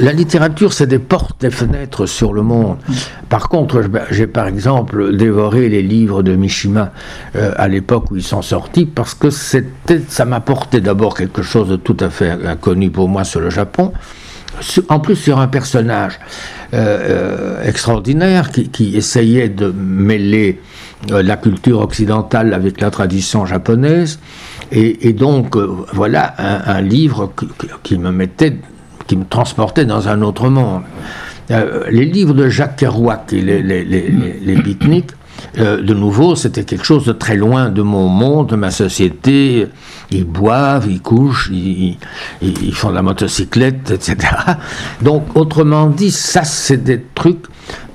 La littérature, c'est des portes, des fenêtres sur le monde. Par contre, j'ai par exemple dévoré les livres de Mishima euh, à l'époque où ils sont sortis parce que c'était, ça m'apportait d'abord quelque chose de tout à fait inconnu pour moi sur le Japon. En plus, sur un personnage euh, euh, extraordinaire qui, essayait de mêler la culture occidentale avec la tradition japonaise. Et, donc, voilà un, livre qui me mettait qui me transportait dans un autre monde. Euh, les livres de Jacques Kerouac et les, les, les, beatniks, euh, de nouveau, c'était quelque chose de très loin de mon monde, de ma société. Ils boivent, ils couchent, ils, ils, font de la motocyclette, etc. Donc, autrement dit, ça, c'est des trucs.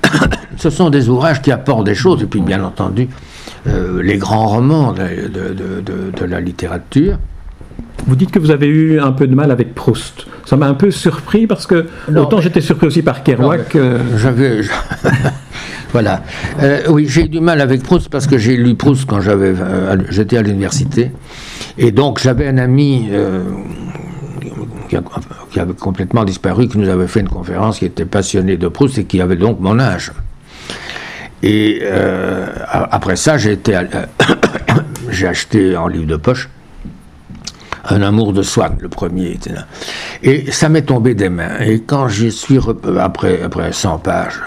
ce sont des ouvrages qui apportent des choses, et puis, bien entendu, euh, les grands romans de, de, de la littérature. Vous dites que vous avez eu un peu de mal avec Proust. Ça m'a un peu surpris parce que non, autant j'étais surpris aussi par Kerouac. Euh... J'avais, voilà. Euh, oui, j'ai eu du mal avec Proust parce que j'ai lu Proust quand j'avais, euh, j'étais à l'université, et donc j'avais un ami. Qui, a, qui, avait complètement disparu, qui nous avait fait une conférence, qui était passionné de Proust et qui avait donc mon âge. Et après ça, j'ai été, j'ai acheté en livre de poche un amour de Swann, le premier. Et ça m'est tombé des mains. Et quand j'y suis après, après 100 pages,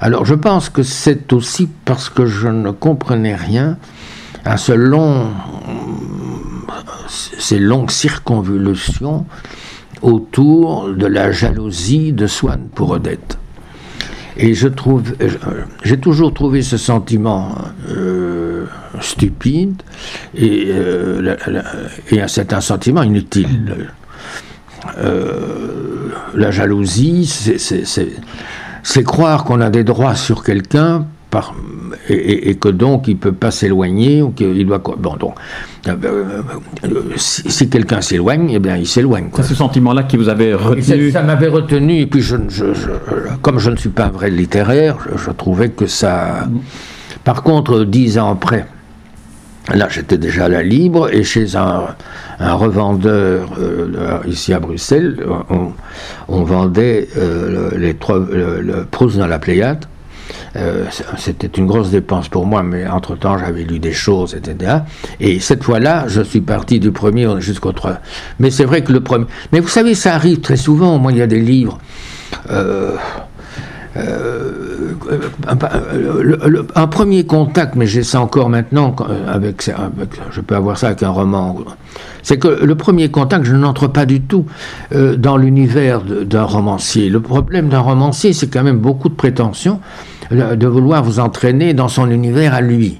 alors je pense que c'est aussi parce que je ne comprenais rien à ce long, ces longues circonvolutions autour de la jalousie de Swann pour Odette. Et je trouve, j'ai toujours trouvé ce sentiment euh, stupide et, euh, un sentiment inutile. Euh, la jalousie, c'est croire qu'on a des droits sur quelqu'un par, et, que donc il ne peut pas s'éloigner ou qu'il doit. Bon, donc, euh, si, si quelqu'un s'éloigne, eh bien il s'éloigne. C'est ce sentiment-là qui vous avait retenu Ça, ça m'avait retenu, et puis je, je, je, comme je ne suis pas un vrai littéraire, je, trouvais que ça. Par contre, dix ans après, là j'étais déjà à la libre, et chez un, un revendeur euh, ici à Bruxelles, on, on vendait euh, les trois, le, le Proust dans la Pléiade. Euh, c'était une grosse dépense pour moi, mais entre-temps, j'avais lu des choses, etc. Et cette fois-là, je suis parti du premier jusqu'au 3. Mais c'est vrai que le premier... Mais vous savez, ça arrive très souvent. Moi, il y a des livres... Euh, euh, un, un, premier contact, mais j'ai ça encore maintenant avec, avec, je peux avoir ça avec un roman. C'est que le premier contact, je n'entre pas du tout euh, dans l'univers d'un romancier. Le problème d'un romancier, c'est quand même beaucoup de prétention de vouloir vous entraîner dans son univers à lui.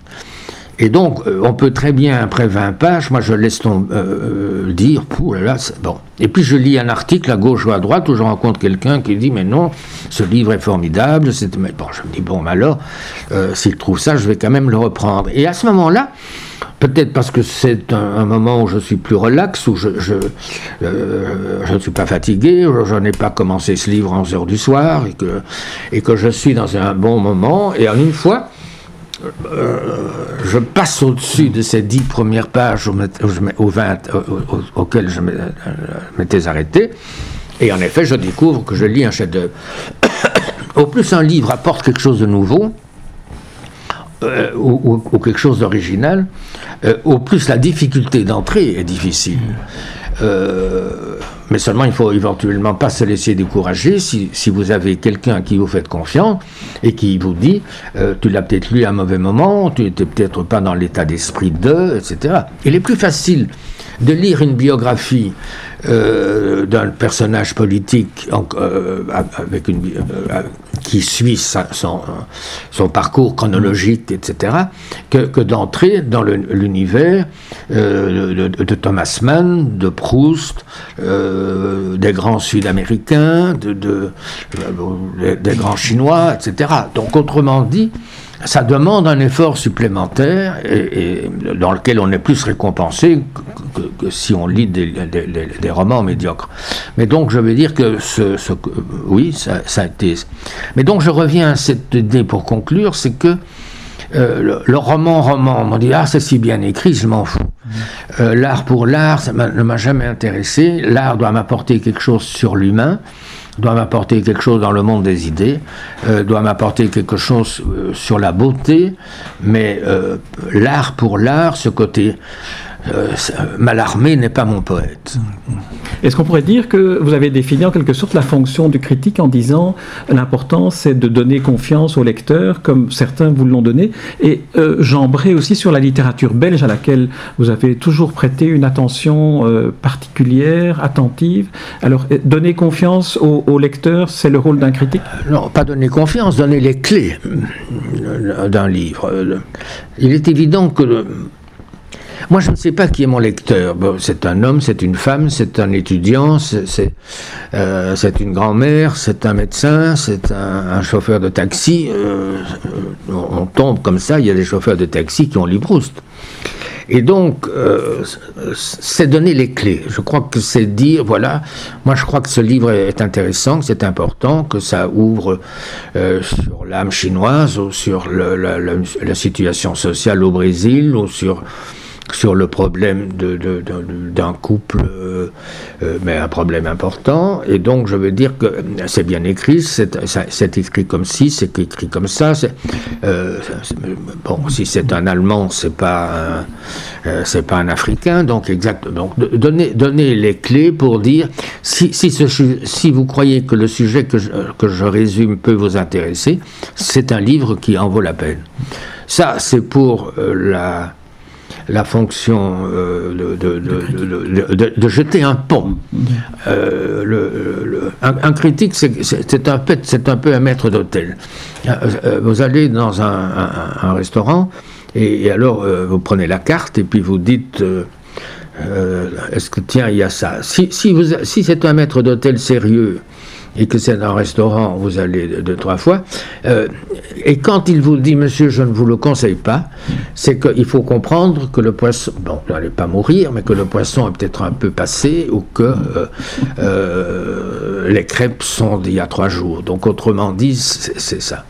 Et donc, euh, on peut très bien, après 20 pages, moi je laisse ton, euh, dire, pouh là là, bon. Et puis je lis un article à gauche ou à droite où je rencontre quelqu'un qui dit, mais non, ce livre est formidable. C'est... Mais bon, je me dis, bon, alors, euh, s'il trouve ça, je vais quand même le reprendre. Et à ce moment-là, peut-être parce que c'est un, moment où je suis plus relax, où je, euh, ne suis pas fatigué, je n'ai pas commencé ce livre 11 heures du soir, et que, et que je suis dans un bon moment, et en une fois, euh, je passe au-dessus de ces dix premières pages au, au 20, au, au, auxquelles je m'étais arrêté, et en effet, je découvre que je lis un chef-d'œuvre. au plus un livre apporte quelque chose de nouveau, euh, ou, quelque chose d'original, euh, au plus la difficulté d'entrée est difficile. Euh, mais seulement il faut éventuellement pas se laisser décourager si, vous avez quelqu'un à qui vous faites confiance et qui vous dit euh, tu l'as peut-être lu à un mauvais moment, tu n'étais peut-être pas dans l'état d'esprit de, etc. Il est plus facile de lire une biographie euh, d'un personnage politique euh, avec euh, qui suit son, son, parcours chronologique, etc., que, d'entrer dans l'univers de, Thomas Mann, de Proust, des grands Sud-Américains, de, de, des grands Chinois, etc. Donc, autrement dit, ça demande un effort supplémentaire et, dans lequel on est plus récompensé que, si on lit des, romans médiocres. Mais donc je veux dire que oui, ça, a été. Mais donc je reviens à cette idée pour conclure, c'est que euh, le, roman, roman, on dit ah c'est si bien écrit, je m'en fous. Euh, l'art pour l'art, ça ne m'a jamais intéressé. L'art doit m'apporter quelque chose sur l'humain doit m'apporter quelque chose dans le monde des idées, euh, doit m'apporter quelque chose euh, sur la beauté, mais euh, l'art pour l'art, ce côté euh, n'est pas mon poète. Est-ce qu'on pourrait dire que vous avez défini en quelque sorte la fonction du critique en disant l'important c'est de donner confiance au lecteur, comme certains vous l'ont donné, et euh, aussi sur la littérature belge à laquelle vous avez toujours prêté une attention euh, particulière, attentive. Alors, donner confiance au, au lecteur, c'est le rôle d'un critique? Non, pas donner confiance, donner les clés d'un livre. Il est évident que moi, je ne sais pas qui est mon lecteur. c'est un homme, c'est une femme, c'est un étudiant, c'est euh, une grand-mère, c'est un médecin, c'est un, chauffeur de taxi. Euh, on, tombe comme ça, il y a des chauffeurs de taxi qui ont lu Proust. Et donc, euh, c'est donner les clés. Je crois que c'est dire, voilà, moi je crois que ce livre est intéressant, que c'est important, que ça ouvre sur l'âme chinoise ou sur la, situation sociale au Brésil ou sur sur le problème d'un couple, euh, euh, mais un problème important. Et donc, je veux dire que c'est bien écrit, c'est écrit comme ci, c'est écrit comme ça. Euh, bon, si c'est un Allemand, c'est pas c'est pas un Africain, donc exactement. Donc, donner, donner les clés pour dire si, si, vous croyez que le sujet que que je résume peut vous intéresser, c'est un livre qui en vaut la peine. Ça, c'est pour la la fonction euh, de, de, jeter un pont. Euh, le, un, critique, c'est un, un, peu un maître d'hôtel. Euh, vous allez dans un, restaurant et, alors vous prenez la carte et puis vous dites... Est-ce que tiens, il y a ça Si, si, si c'est un maître d'hôtel sérieux et que c'est un restaurant, vous allez deux, trois fois, euh, et quand il vous dit, monsieur, je ne vous le conseille pas, c'est qu'il faut comprendre que le poisson, bon, vous n'allez pas mourir, mais que le poisson est peut-être un peu passé, ou que euh, euh, les crêpes sont d'il y a trois jours. Donc, autrement dit, c'est ça.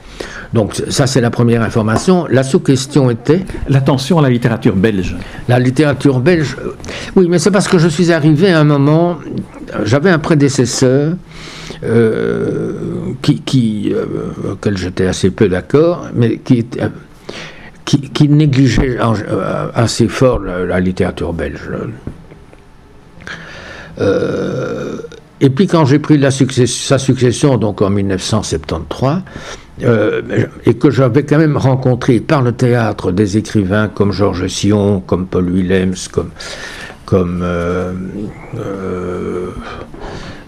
Donc ça, c'est la première information. La sous-question était... L'attention à la littérature belge. La littérature belge, oui, mais c'est parce que je suis arrivé à un moment, j'avais un prédécesseur qui, qui euh, auquel j'étais assez peu d'accord, mais qui, euh, négligeait assez fort la, littérature belge. et puis quand j'ai pris sa succession, donc en 1973, et que j'avais quand même rencontré par le théâtre des écrivains comme Georges Sion, comme Paul Willems, comme, comme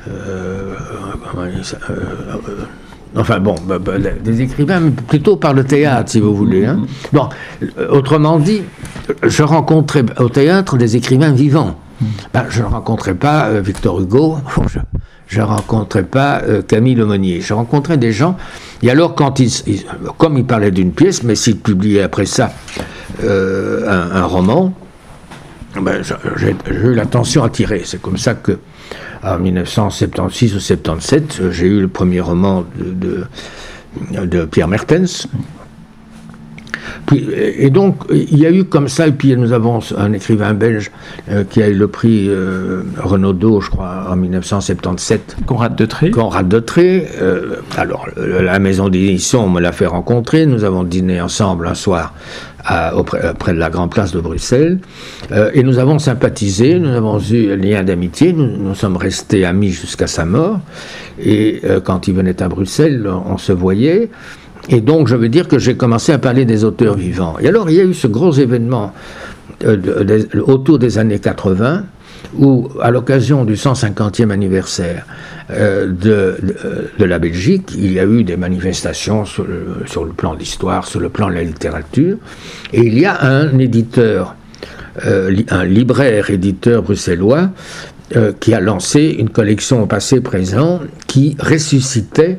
euh, enfin bon, bah, bah, des écrivains plutôt par le théâtre, si vous voulez. Hein. Euh, autrement dit, je rencontrais au théâtre des écrivains vivants. Ben, je ne rencontrais pas euh, Victor Hugo, je ne rencontrais pas Camille Lemonnier. Je rencontrais des gens, et alors, quand ils, comme ils parlaient d'une pièce, mais s'ils publiaient après ça un, roman, j'ai eu l'attention attirée. C'est comme ça que en 1976 ou 77, euh, j'ai eu le premier roman de, de, Pierre Mertens. Puis, et donc, il y a eu comme ça, et puis nous avons un écrivain belge euh, qui a eu le prix euh, Renaudot, je crois, en 1977. Conrad Detré. Conrad. Euh, alors, la maison d'édition me l'a fait rencontrer. Nous avons dîné ensemble un soir auprès, près de la Grande Place de Bruxelles. Euh, et nous avons sympathisé, nous avons eu un lien d'amitié, nous, sommes restés amis jusqu'à sa mort. Et euh, quand il venait à Bruxelles, on se voyait. Et donc, je veux dire que j'ai commencé à parler des auteurs vivants. Et alors, il y a eu ce gros événement autour des années 80, où, à l'occasion du 150e anniversaire de, de, la Belgique, il y a eu des manifestations sur le, plan de l'histoire, sur le plan de la littérature, et il y a un éditeur, un libraire éditeur bruxellois, qui a lancé une collection au passé-présent qui ressuscitait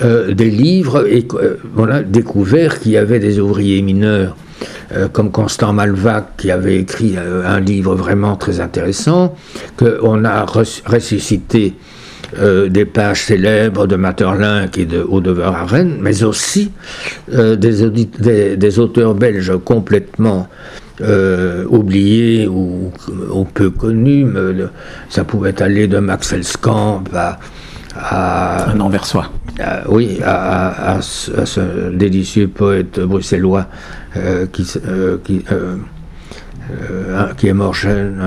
euh, des livres et euh, on a découvert qu'il y avait des ouvriers mineurs euh, comme Constant Malvac qui avait écrit un livre vraiment très intéressant, qu'on a ressuscité des pages célèbres de Materlinck et de Audever à Rennes, mais aussi des, auteurs belges complètement oubliés ou, peu connus. ça pouvait aller de Max Elskamp à, à, un Anversois. Oui, à, ce, délicieux poète bruxellois euh, qui, euh, qui, euh, qui, est mort jeune,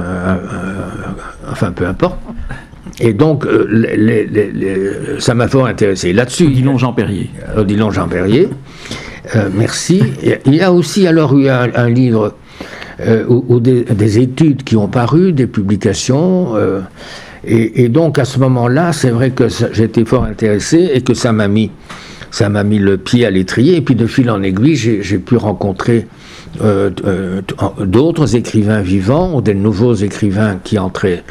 enfin peu importe. Et donc, ça m'a fort intéressé. Là-dessus. Odilon Jean Perrier. Odilon Jean Perrier. merci. Il y a aussi alors eu un, livre ou, des, des, études qui ont paru, des publications. Et, donc à ce moment-là, c'est vrai que j'étais fort intéressé et que ça m'a mis, ça m'a mis le pied à l'étrier. Et puis de fil en aiguille, j'ai pu rencontrer euh, euh, d'autres écrivains vivants ou des nouveaux écrivains qui entraient,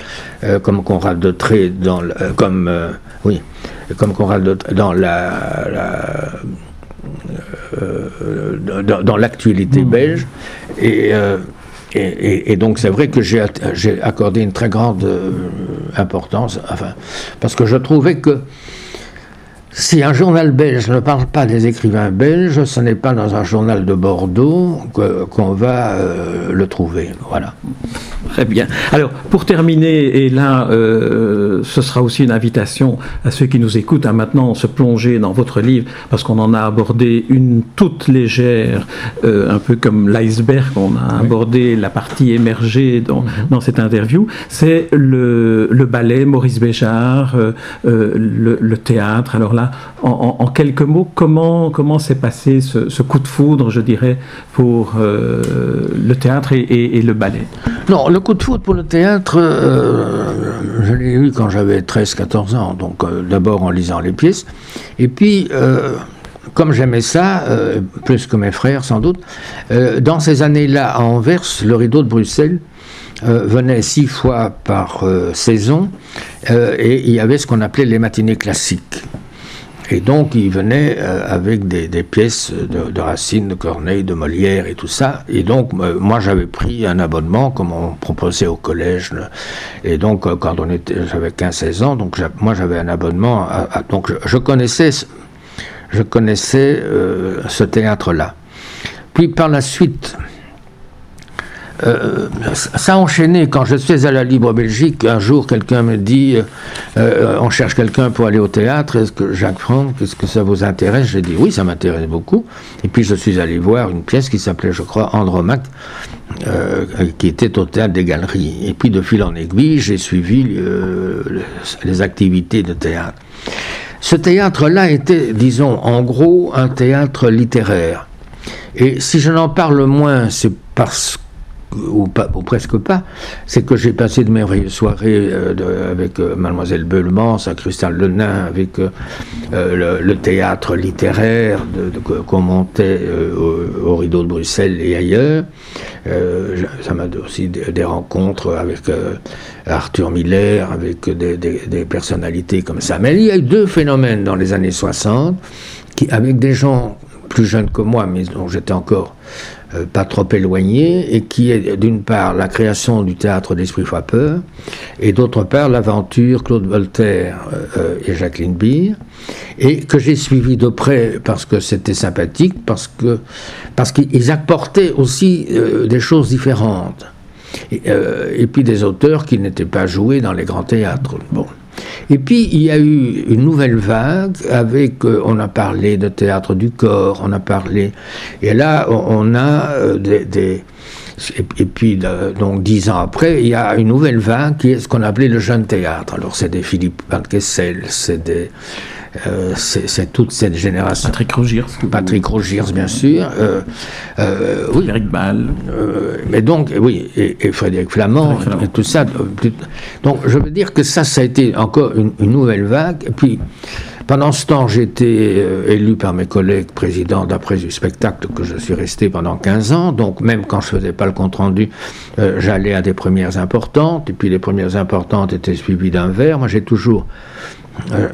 euh, comme Conrad de Tré, dans comme oui, comme Conrad de, dans la, dans, l'actualité mmh. belge et et, donc c'est vrai que j'ai accordé une très grande euh, importance, enfin, parce que je trouvais que si un journal belge ne parle pas des écrivains belges, ce n'est pas dans un journal de Bordeaux qu'on va euh, le trouver. Voilà. Très bien. Alors, pour terminer, et là, euh, ce sera aussi une invitation à ceux qui nous écoutent à maintenant se plonger dans votre livre, parce qu'on en a abordé une toute légère, euh, un peu comme l'iceberg, on a abordé la partie émergée dans, mhm. dans cette interview. C'est le, le, ballet Maurice Béjart, le, le théâtre. Alors là, en, quelques mots, comment comment s'est passé ce, coup de foudre, je dirais, pour euh, le théâtre et, le ballet? Non, le coup de foudre pour le théâtre, euh, je l'ai eu quand j'avais 13-14 ans, donc euh, d'abord en lisant les pièces, et puis comme j'aimais ça, plus que mes frères sans doute, dans ces années-là, à Anvers, le rideau de Bruxelles venait six fois par saison, et il y avait ce qu'on appelait les matinées classiques. Et donc, il venait euh, avec des, pièces de, Racine, de Corneille, de Molière et tout ça. Et donc, euh, moi, j'avais pris un abonnement, comme on proposait au collège. Et donc, euh, quand on était, j'avais 15-16 ans, donc moi, j'avais un abonnement. donc, je, connaissais, je connaissais ce théâtre-là. Puis, par la suite, euh, ça a enchaîné. Quand je suis à la Libre Belgique, un jour, quelqu'un me dit euh, on cherche quelqu'un pour aller au théâtre. Est-ce que Jacques Franck, est-ce que ça vous intéresse? J'ai dit oui, ça m'intéresse beaucoup. Et puis je suis allé voir une pièce qui s'appelait, je crois, Andromaque, euh, qui était au théâtre des Galeries. Et puis de fil en aiguille, j'ai suivi les activités de théâtre. Ce théâtre-là était, disons, en gros, un théâtre littéraire. Et si je n'en parle moins, c'est parce ou, pas, presque pas, c'est que j'ai passé de merveilleuses soirées euh, avec euh, Mademoiselle Beulemans, à Cristal Lenain, avec euh, le, théâtre littéraire qu'on montait au, Rideau de Bruxelles et ailleurs. ça m'a aussi des, rencontres avec Arthur Miller, avec des, des, personnalités comme ça. Mais il y a eu deux phénomènes dans les années 60, qui, avec des gens plus jeunes que moi, mais dont j'étais encore euh, pas trop éloigné, et qui est d'une part la création du théâtre d'Esprit Frappeur, et d'autre part l'aventure Claude Voltaire euh, et Jacqueline Beer, et que j'ai suivi de près parce que c'était sympathique, parce que parce qu'ils apportaient aussi euh, des choses différentes, et, et, puis des auteurs qui n'étaient pas joués dans les grands théâtres. Bon. Et puis il y a eu une nouvelle vague avec, euh, on a parlé de théâtre du corps, on a parlé, et là on, a euh, des, et, puis, donc dix ans après, il y a une nouvelle vague qui est ce qu'on appelait le jeune théâtre. Alors, c'est des Philippe Van Kessel, c'est des. Euh, c'est toute cette génération. Patrick Rogiers. Patrick Rogiers, bien sûr. Euh, euh, oui. Eric Ball. mais donc, oui, et, Frédéric Flamand, et tout ça. Donc, je veux dire que ça, ça a été encore une, une nouvelle vague. Et puis, pendant ce temps, euh, élu par mes collègues président d'après du spectacle que je suis resté pendant 15 ans. Donc même quand je faisais pas le compte rendu, euh, j'allais à des premières importantes. Et puis les premières importantes étaient suivies d'un verre. Moi, j'ai toujours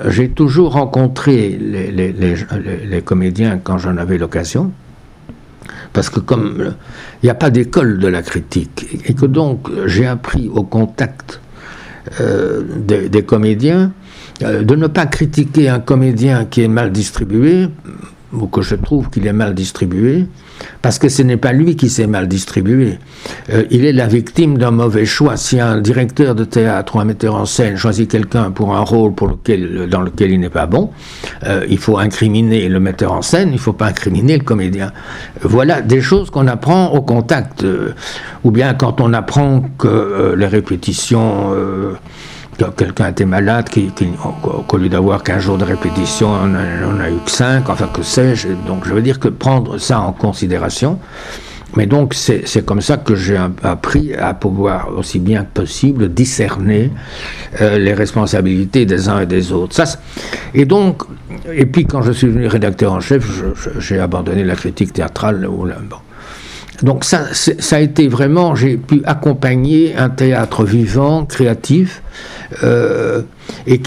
j'ai toujours rencontré les, comédiens quand j'en avais l'occasion, parce que comme il n'y a pas d'école de la critique, et que donc j'ai appris au contact euh, des, des, comédiens euh, de ne pas critiquer un comédien qui est mal distribué, ou que je trouve qu'il est mal distribué, parce que ce n'est pas lui qui s'est mal distribué. Euh, il est la victime d'un mauvais choix. Si un directeur de théâtre ou un metteur en scène choisit quelqu'un pour un rôle pour lequel, dans lequel il n'est pas bon, euh, il faut incriminer le metteur en scène, il ne faut pas incriminer le comédien. Voilà des choses qu'on apprend au contact. ou bien quand on apprend que les répétitions quelqu'un était malade, qu'au lieu d'avoir 15 jours de répétition, on a, a eu que 5, enfin que sais-je. Donc je veux dire que prendre ça en considération, mais donc c'est comme ça que j'ai appris à pouvoir aussi bien que possible discerner euh, les responsabilités des uns et des autres. Et donc, et puis quand je suis devenu rédacteur en chef, j'ai abandonné la critique théâtrale. bon. Donc ça, ça a été vraiment, j'ai pu accompagner un théâtre vivant, créatif, euh, et,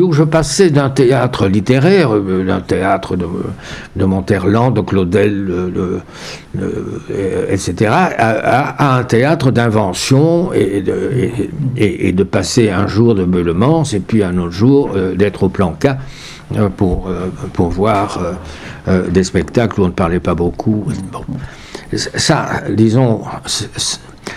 où je passais d'un théâtre littéraire, euh, d'un théâtre de, Monterland, de Claudel, etc., à, un théâtre d'invention et de, passer un jour de Beulemans et puis un autre jour euh, d'être au plan pour, pour voir des spectacles où on ne parlait pas beaucoup. Ça, disons,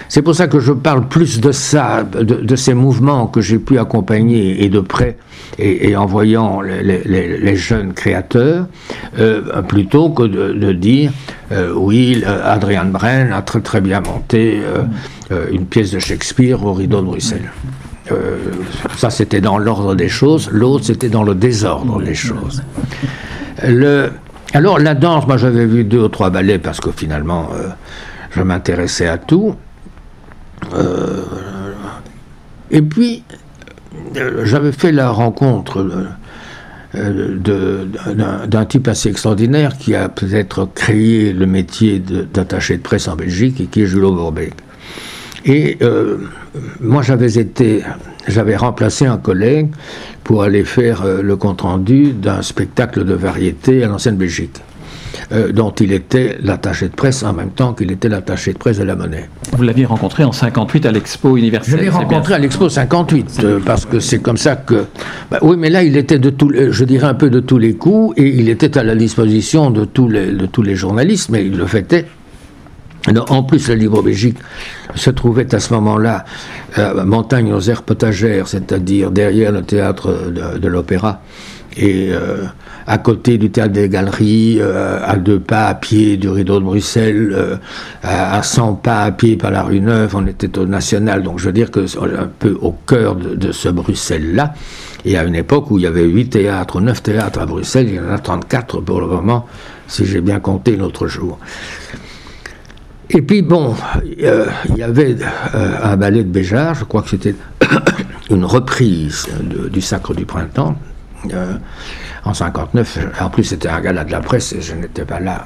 c'est pour ça que je parle plus de ça, de, ces mouvements que j'ai pu accompagner et de près, et, en voyant les, jeunes créateurs, euh, plutôt que de, dire euh, oui, Adrian Bren a très très bien monté euh, une pièce de Shakespeare au rideau de Bruxelles. ça, c'était dans l'ordre des choses. L'autre, c'était dans le désordre des choses. Le, alors la danse, moi j'avais vu deux ou trois ballets parce que finalement je m'intéressais à tout. Euh, et puis, euh, j'avais fait la rencontre euh, d'un type assez extraordinaire qui a peut-être créé le métier d'attaché de, presse en Belgique et qui est Julot Bourbeck. Et moi, j'avais été, j'avais remplacé un collègue pour aller faire le compte-rendu d'un spectacle de variété à l'ancienne Belgique. Euh, dont il était l'attaché de presse en même temps qu'il était l'attaché de presse de la monnaie. Vous l'aviez rencontré en 58 à l'Expo universelle Je l'ai rencontré à l'Expo 58, euh, parce que c'est comme ça que... Bah, oui, mais là, il était de tous, je dirais un peu de tous les coups, et il était à la disposition de tous les, de tous les journalistes, mais il le En plus, la Libre Belgique se trouvait à ce moment-là euh, montagne aux aires potagères, c'est-à-dire derrière le théâtre de, l'opéra. Et à côté du théâtre des Galeries, euh, à deux pas à pied du rideau de Bruxelles, euh, à 100 pas à pied par la rue Neuve, on était au National, donc je veux dire que un peu au cœur de, ce Bruxelles-là, et à une époque où il y avait 8 théâtres ou 9 théâtres à Bruxelles, il y en a 34 pour le moment, si j'ai bien compté l'autre jour. Et puis bon, euh, il y avait un ballet de Béjart, je crois que c'était une reprise du Sacre du Printemps en 59. En plus, c'était un gala de la presse et je n'étais pas là.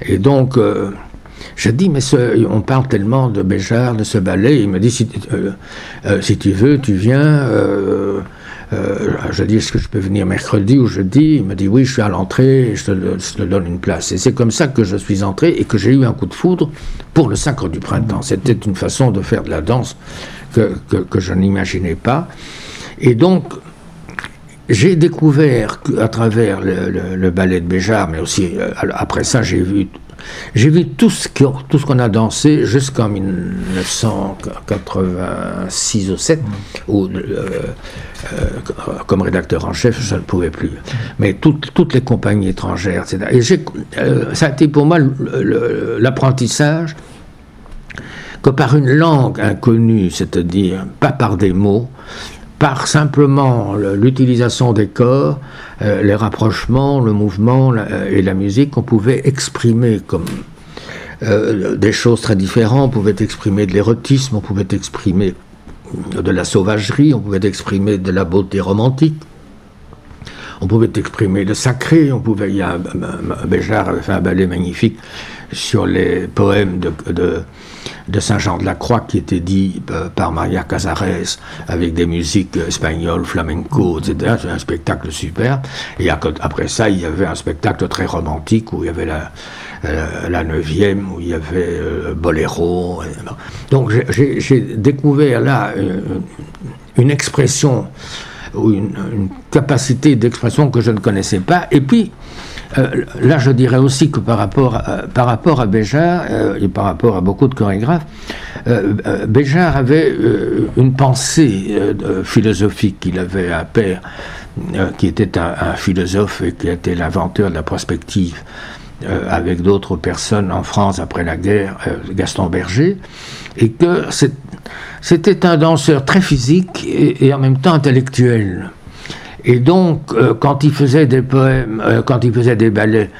Et donc, euh, je dis, mais on parle tellement de Béjart, de ce ballet. Il me dit, euh, euh, si tu veux, tu viens. Je dis, est-ce que je peux venir mercredi ou jeudi? Il me dit, oui, je suis à l'entrée je te, donne une place. Et c'est comme ça que je suis entré et que j'ai eu un coup de foudre pour le Sacre du Printemps. C'était une façon de faire de la danse que, que, je n'imaginais pas. Et donc, j'ai découvert à travers le, ballet de Béjart, mais aussi euh, après ça, j'ai vu, j'ai vu tout ce qu'on a dansé jusqu'en 1986 ou 7, où euh, euh, comme rédacteur en chef, je ne pouvais plus. Mais toutes les compagnies étrangères, etc. Et ça a été pour moi l'apprentissage que par une langue inconnue, c'est-à-dire pas par des mots, par simplement l'utilisation des corps, euh, les rapprochements, le mouvement et la musique, on pouvait exprimer comme euh, des choses très différentes, on pouvait exprimer de l'érotisme, on pouvait exprimer de la sauvagerie, on pouvait exprimer de la beauté romantique, on pouvait exprimer le sacré, on pouvait, il y a, Béjart avait fait un ballet magnifique sur les poèmes de, de, Saint-Jean de la Croix qui étaient dit euh, par Maria Casares avec des musiques espagnoles, flamenco, etc. C'est un spectacle super. Et après ça, il y avait un spectacle très romantique où il y avait la, euh, la neuvième, où il y avait euh, Boléro. Donc j'ai découvert là une expression ou une, capacité d'expression que je ne connaissais pas. Et puis, euh, là, je dirais aussi que par rapport à, par rapport à Béjart euh, et par rapport à beaucoup de chorégraphes, euh, Béjart avait une pensée philosophique. Il avait un père qui était un, philosophe et qui était l'inventeur de la prospective avec d'autres personnes en France après la guerre, Gaston Berger, et que c'était un danseur très physique et, en même temps intellectuel. Et donc, euh, quand il faisait des poèmes, euh, quand il faisait des ballets,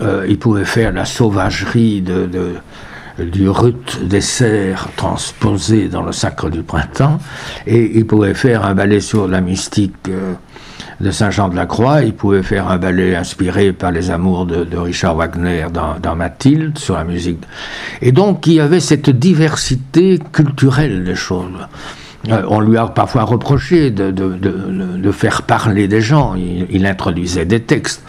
euh, il pouvait faire la sauvagerie du rut des cerfs transposé dans le sacre du printemps, et il pouvait faire un ballet sur la mystique de Saint-Jean de la Croix, il pouvait faire un ballet inspiré par les amours de, Richard Wagner dans, Mathilde, sur la musique. Et donc il y avait cette diversité culturelle des choses. Euh, on lui a parfois reproché de, faire parler des gens. Il, introduisait des textes.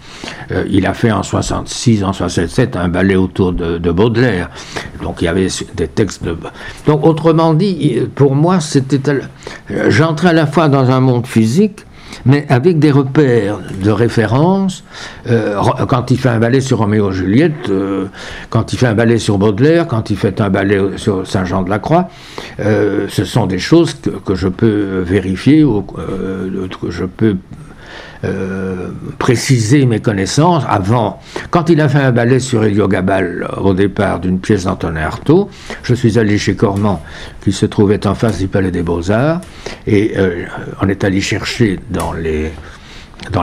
Euh, il a fait en 66, en 67 un ballet autour de, Baudelaire. Donc il y avait des textes de. Donc autrement dit, pour moi, c'était. J'entrais à la fois dans un monde physique mais avec des repères de référence. Euh, quand il fait un ballet sur Roméo et Juliette, euh, quand il fait un ballet sur Baudelaire, quand il fait un ballet sur Saint-Jean de la Croix, euh, ce sont des choses que, je peux vérifier ou que je peux euh, préciser mes connaissances avant. Quand il a fait un ballet sur Héliogabal au départ d'une pièce d'Antonin Artaud, je suis allé chez Cormand, qui se trouvait en face du Palais des Beaux-Arts, et euh, on est allé chercher dans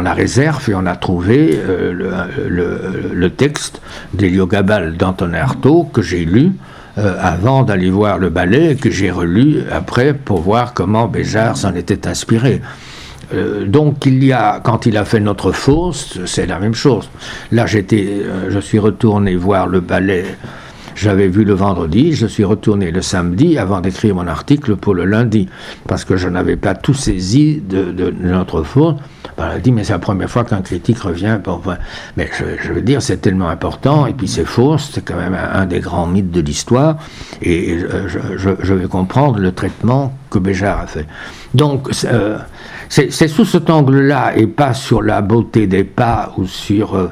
la réserve et on a trouvé euh, le, texte d'Héliogabal d'Antonin Artaud que j'ai lu avant d'aller voir le ballet et que j'ai relu après pour voir comment Béjart s'en était inspiré. Euh, donc il y a, quand il a fait notre fosse, c'est la même chose. Là, j'étais, euh, je suis retourné voir le ballet. J'avais vu le vendredi, je suis retourné le samedi avant d'écrire mon article pour le lundi, parce que je n'avais pas tout saisi de, notre elle dit, mais c'est la première fois qu'un critique revient. mais je, veux dire, c'est tellement important, et puis c'est faux, c'est quand même un, des grands mythes de l'histoire, et euh, je, vais comprendre le traitement que Béjart a fait. Donc, c'est sous cet angle-là et pas sur la beauté des pas ou sur euh,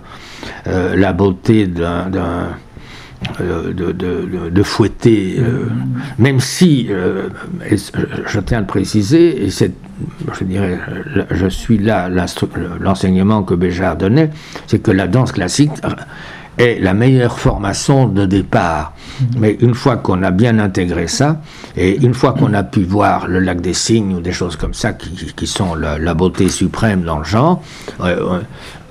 euh, la beauté d'un euh, de, de, de, fouetter, même si, je tiens à le préciser, et c'est, je dirais, je suis là, l'enseignement que Béjart donnait, c'est que la danse classique est la meilleure formation de départ. Mhm. Mais une fois qu'on a bien intégré ça, et une fois qu'on a pu voir le lac des cygnes ou des choses comme ça qui, qui sont la, la, beauté suprême dans le genre, euh,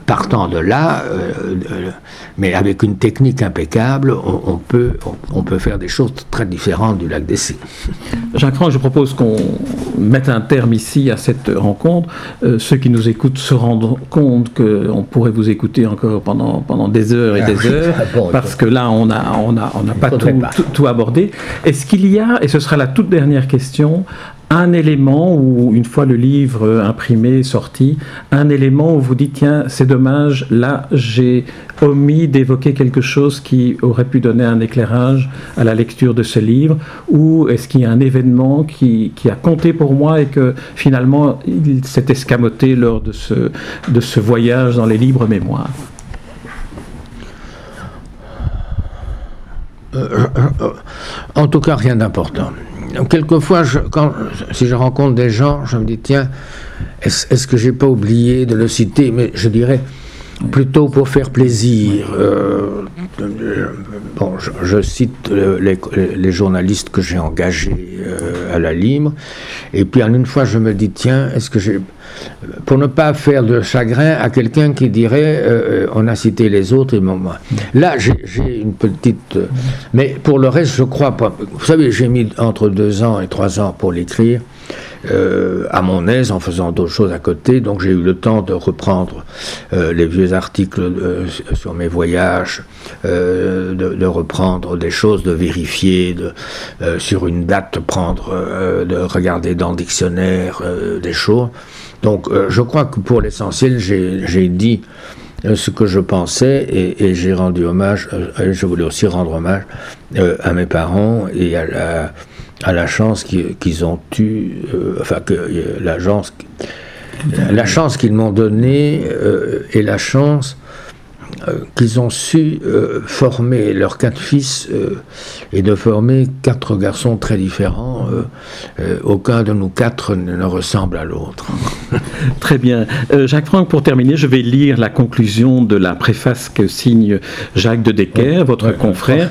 partant de là, euh, euh, mais avec une technique impeccable, on, peut, on, peut faire des choses très différentes du lac d'Essy. Jacques Franck, je propose qu'on mette un terme ici à cette rencontre. Euh, ceux qui nous écoutent se rendent compte qu'on pourrait vous écouter encore pendant, pendant des heures et des ah heures, ah parce que là, on n'a on a, on a pas, tout, tout abordé. Est-ce qu'il y a, et ce sera la toute dernière question, un élément où, une fois le livre imprimé, sorti, un élément où vous dites, tiens, c'est dommage, là, j'ai omis d'évoquer quelque chose qui aurait pu donner un éclairage à la lecture de ce livre, ou est-ce qu'il y a un événement qui, a compté pour moi et que finalement, il s'est escamoté lors de ce, de ce voyage dans les libres mémoires? Euh, euh, euh, En tout cas, rien d'important quelquefois, quand, si je rencontre des gens, je me dis, tiens, est-ce que j'ai pas oublié de le citer? Mais je dirais, plutôt pour faire plaisir. Euh, bon, je, cite les, journalistes que j'ai engagés à la Libre, et puis en une fois je me dis tiens, est-ce que j'ai pour ne pas faire de chagrin à quelqu'un qui dirait on a cité les autres et moi. Là, j'ai une petite. mais pour le reste, je crois pas. Vous savez, j'ai mis entre deux ans et trois ans pour l'écrire. Euh, à mon aise en faisant d'autres choses à côté. Donc j'ai eu le temps de reprendre euh, les vieux articles euh, sur mes voyages, de, reprendre des choses, de vérifier, de, sur une date, prendre, de regarder dans le dictionnaire des choses. Donc je crois que pour l'essentiel, j'ai dit ce que je pensais et, j'ai rendu hommage, je voulais aussi rendre hommage à mes parents et à la la chance qu'ils ont eu, euh, enfin que euh, l'agence, la chance qu'ils m'ont donnée euh, et la chance euh, qu'ils ont su euh, former leurs quatre fils euh, et de former quatre garçons très différents. aucun de nous quatre ne ressemble à l'autre. très bien. Jacques Franck, pour terminer, je vais lire la conclusion de la préface que signe Jacques de Decker, votre confrère,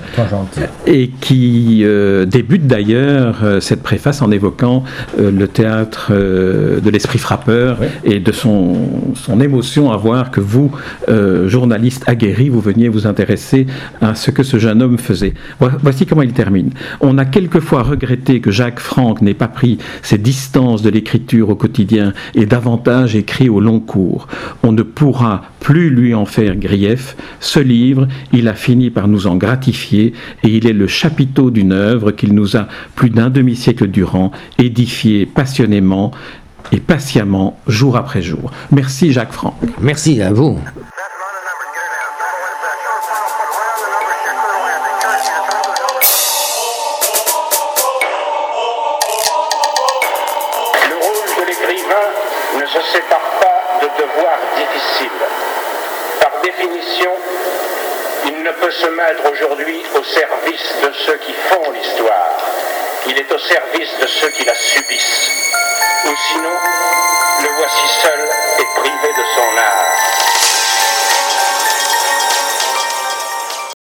et qui débute d'ailleurs cette préface en évoquant le théâtre de l'esprit frappeur et de son, son émotion à voir que vous, journaliste, aguerri, vous veniez vous intéresser à ce que ce jeune homme faisait. Voici comment il termine. On a quelquefois regretté que Jacques Franck n'ait pas pris ses distances de l'écriture au quotidien et davantage écrit au long cours. On ne pourra plus lui en faire grief. Ce livre, il a fini par nous en gratifier et il est le chapiteau d'une œuvre qu'il nous a plus d'un demi-siècle durant édifié passionnément et patiemment jour après jour. Merci Jacques Franck. Merci à vous.